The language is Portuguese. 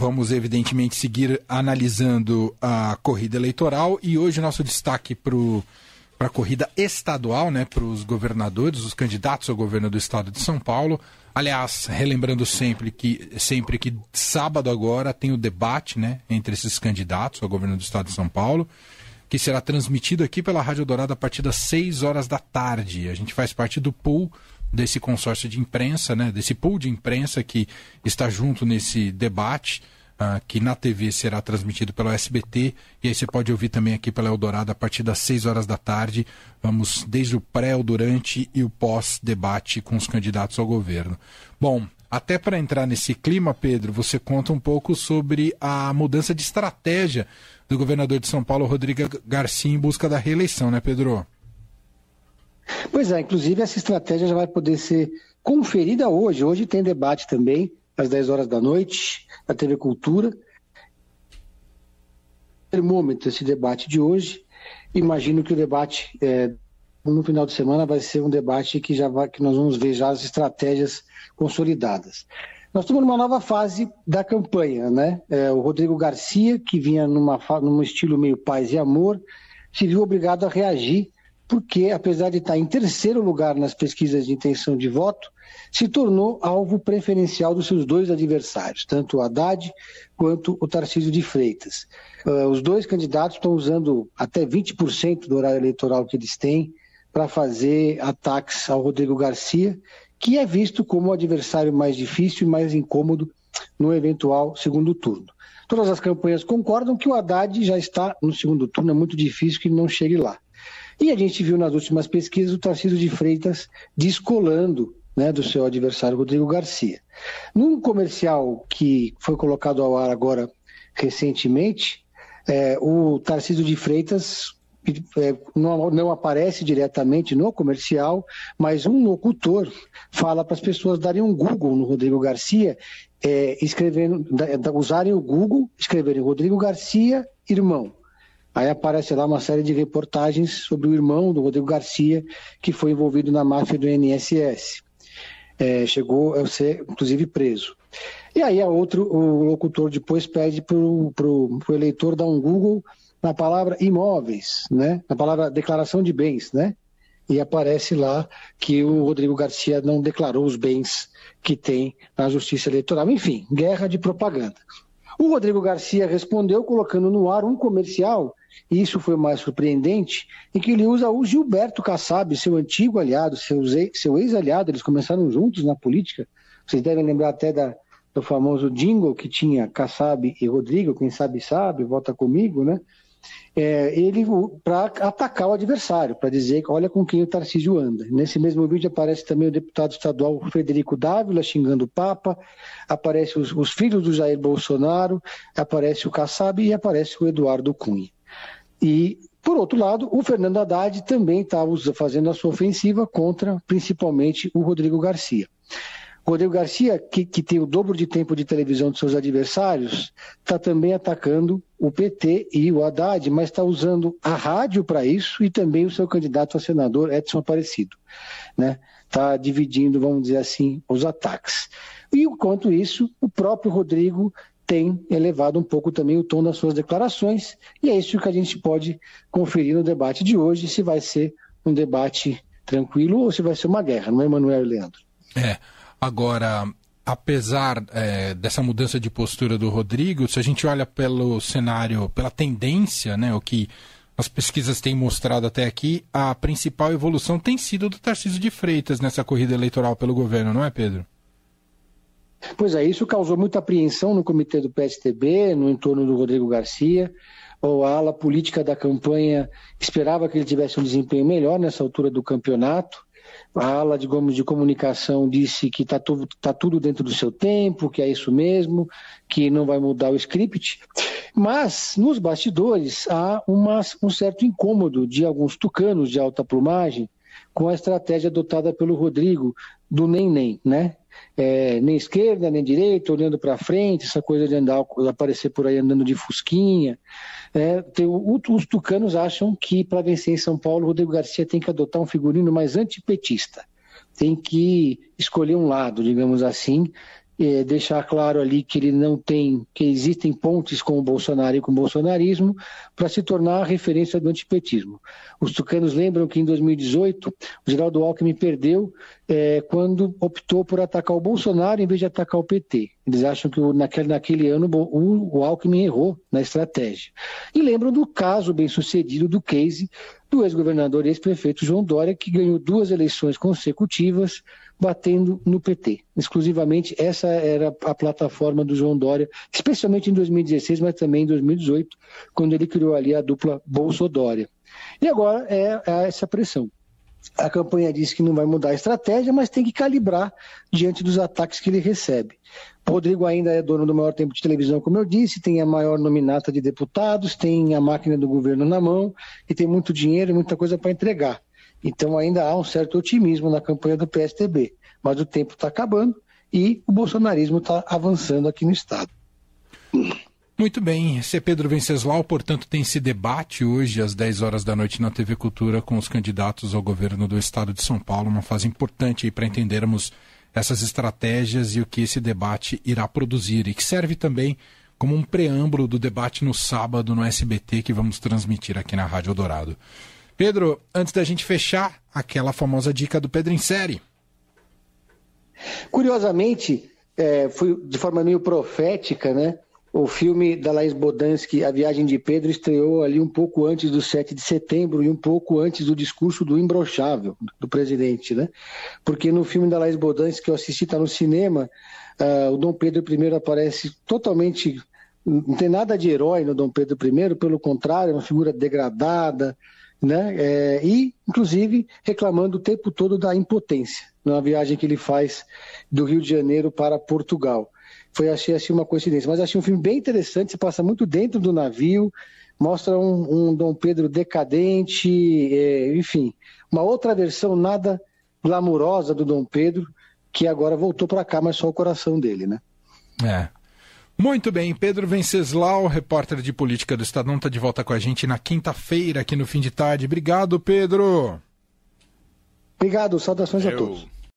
vamos evidentemente seguir analisando a corrida eleitoral e hoje nosso destaque para a corrida estadual, né, para os governadores, os candidatos ao governo do estado de São Paulo. Aliás, relembrando sempre que sempre que sábado agora tem o debate, né, entre esses candidatos ao governo do estado de São Paulo, que será transmitido aqui pela Rádio Dourado a partir das 6 horas da tarde. A gente faz parte do pool desse consórcio de imprensa, né, desse pool de imprensa que está junto nesse debate uh, que na TV será transmitido pelo SBT e aí você pode ouvir também aqui pela Eldorado a partir das 6 horas da tarde. Vamos desde o pré, o durante e o pós-debate com os candidatos ao governo. Bom, até para entrar nesse clima, Pedro, você conta um pouco sobre a mudança de estratégia do governador de São Paulo, Rodrigo Garcia, em busca da reeleição, né, Pedro? Pois é, inclusive essa estratégia já vai poder ser conferida hoje. Hoje tem debate também, às 10 horas da noite a TV Cultura. Termômetro esse debate de hoje. Imagino que o debate é, no final de semana vai ser um debate que já vai, que nós vamos ver já as estratégias consolidadas. Nós estamos numa nova fase da campanha, né? É, o Rodrigo Garcia, que vinha numa, num estilo meio paz e amor, se viu obrigado a reagir, porque apesar de estar em terceiro lugar nas pesquisas de intenção de voto, se tornou alvo preferencial dos seus dois adversários, tanto o Haddad quanto o Tarcísio de Freitas. Uh, os dois candidatos estão usando até 20% do horário eleitoral que eles têm para fazer ataques ao Rodrigo Garcia, que é visto como o adversário mais difícil e mais incômodo no eventual segundo turno. Todas as campanhas concordam que o Haddad já está no segundo turno, é muito difícil que ele não chegue lá. E a gente viu nas últimas pesquisas o Tarcísio de Freitas descolando né, do seu adversário Rodrigo Garcia. Num comercial que foi colocado ao ar agora recentemente, é, o Tarcísio de Freitas é, não, não, aparece diretamente no comercial, mas um locutor fala para as pessoas darem um Google no Rodrigo Garcia, é, escrevendo, usarem o Google, escreverem Rodrigo Garcia, irmão. Aí aparece lá uma série de reportagens sobre o irmão do Rodrigo Garcia, que foi envolvido na máfia do INSS é, chegou a ser, inclusive, preso. E aí a outro, o locutor depois pede para o eleitor dar um Google na palavra imóveis, né? na palavra declaração de bens, né? E aparece lá que o Rodrigo Garcia não declarou os bens que tem na Justiça Eleitoral. Enfim, guerra de propaganda. O Rodrigo Garcia respondeu colocando no ar um comercial e isso foi mais surpreendente, em que ele usa o Gilberto Kassab, seu antigo aliado, seu ex-aliado, eles começaram juntos na política. Vocês devem lembrar até da, do famoso jingle que tinha Kassab e Rodrigo, quem sabe sabe, vota comigo, né? É, ele para atacar o adversário, para dizer olha com quem o Tarcísio anda. Nesse mesmo vídeo aparece também o deputado estadual Frederico Dávila xingando o Papa, aparece os, os filhos do Jair Bolsonaro, aparece o Kassab e aparece o Eduardo Cunha. E, por outro lado, o Fernando Haddad também está fazendo a sua ofensiva contra, principalmente, o Rodrigo Garcia. Rodrigo Garcia, que, que tem o dobro de tempo de televisão dos seus adversários, está também atacando o PT e o Haddad, mas está usando a rádio para isso e também o seu candidato a senador, Edson Aparecido. Está né? Tá dividindo, vamos dizer assim, os ataques. E enquanto isso, o próprio Rodrigo tem elevado um pouco também o tom das suas declarações, e é isso que a gente pode conferir no debate de hoje, se vai ser um debate tranquilo ou se vai ser uma guerra, não é, Manuel e Leandro? É, agora, apesar é, dessa mudança de postura do Rodrigo, se a gente olha pelo cenário, pela tendência, né, o que as pesquisas têm mostrado até aqui, a principal evolução tem sido do Tarcísio de Freitas nessa corrida eleitoral pelo governo, não é, Pedro? Pois é, isso causou muita apreensão no comitê do PSTB, no entorno do Rodrigo Garcia. Ou a ala política da campanha esperava que ele tivesse um desempenho melhor nessa altura do campeonato. A ala, digamos, de comunicação disse que está tudo, tá tudo dentro do seu tempo, que é isso mesmo, que não vai mudar o script. Mas, nos bastidores, há uma, um certo incômodo de alguns tucanos de alta plumagem com a estratégia adotada pelo Rodrigo do nem-nem, né? É, nem esquerda, nem direita, olhando para frente, essa coisa de andar, aparecer por aí andando de fusquinha. É, tem, os tucanos acham que para vencer em São Paulo, Rodrigo Garcia tem que adotar um figurino mais antipetista. Tem que escolher um lado, digamos assim, é, deixar claro ali que ele não tem, que existem pontes com o Bolsonaro e com o bolsonarismo, para se tornar a referência do antipetismo. Os tucanos lembram que em 2018 o Geraldo Alckmin perdeu é, quando optou por atacar o Bolsonaro em vez de atacar o PT. Eles acham que naquele, naquele ano o, o Alckmin errou na estratégia. E lembram do caso bem sucedido do case do ex-governador e ex-prefeito João Dória, que ganhou duas eleições consecutivas batendo no PT. Exclusivamente essa era a plataforma do João Dória, especialmente em 2016, mas também em 2018, quando ele criou ali a dupla Bolsodória. E agora é, é essa pressão. A campanha diz que não vai mudar a estratégia, mas tem que calibrar diante dos ataques que ele recebe. Rodrigo ainda é dono do maior tempo de televisão, como eu disse, tem a maior nominata de deputados, tem a máquina do governo na mão e tem muito dinheiro e muita coisa para entregar. Então ainda há um certo otimismo na campanha do PSTB, mas o tempo está acabando e o bolsonarismo está avançando aqui no Estado. Muito bem, esse é Pedro Venceslau, portanto tem esse debate hoje às 10 horas da noite na TV Cultura com os candidatos ao governo do Estado de São Paulo, uma fase importante para entendermos essas estratégias e o que esse debate irá produzir e que serve também como um preâmbulo do debate no sábado no SBT que vamos transmitir aqui na Rádio Dourado. Pedro, antes da gente fechar, aquela famosa dica do Pedro em série. Curiosamente, é, foi de forma meio profética, né? O filme da Laís Bodansky, A Viagem de Pedro, estreou ali um pouco antes do 7 de setembro e um pouco antes do discurso do imbrochável do presidente, né? Porque no filme da Laís Bodansky que eu assisti, está no cinema, uh, o Dom Pedro I aparece totalmente... Não tem nada de herói no Dom Pedro I, pelo contrário, é uma figura degradada, né? É, e, inclusive, reclamando o tempo todo da impotência na viagem que ele faz do Rio de Janeiro para Portugal. Foi, achei assim, uma coincidência. Mas achei um filme bem interessante, se passa muito dentro do navio, mostra um, um Dom Pedro decadente, é, enfim, uma outra versão nada glamurosa do Dom Pedro, que agora voltou para cá, mas só o coração dele, né? É. Muito bem, Pedro Venceslau, repórter de política do Estadão, está de volta com a gente na quinta-feira, aqui no fim de tarde. Obrigado, Pedro. Obrigado, saudações Eu... a todos.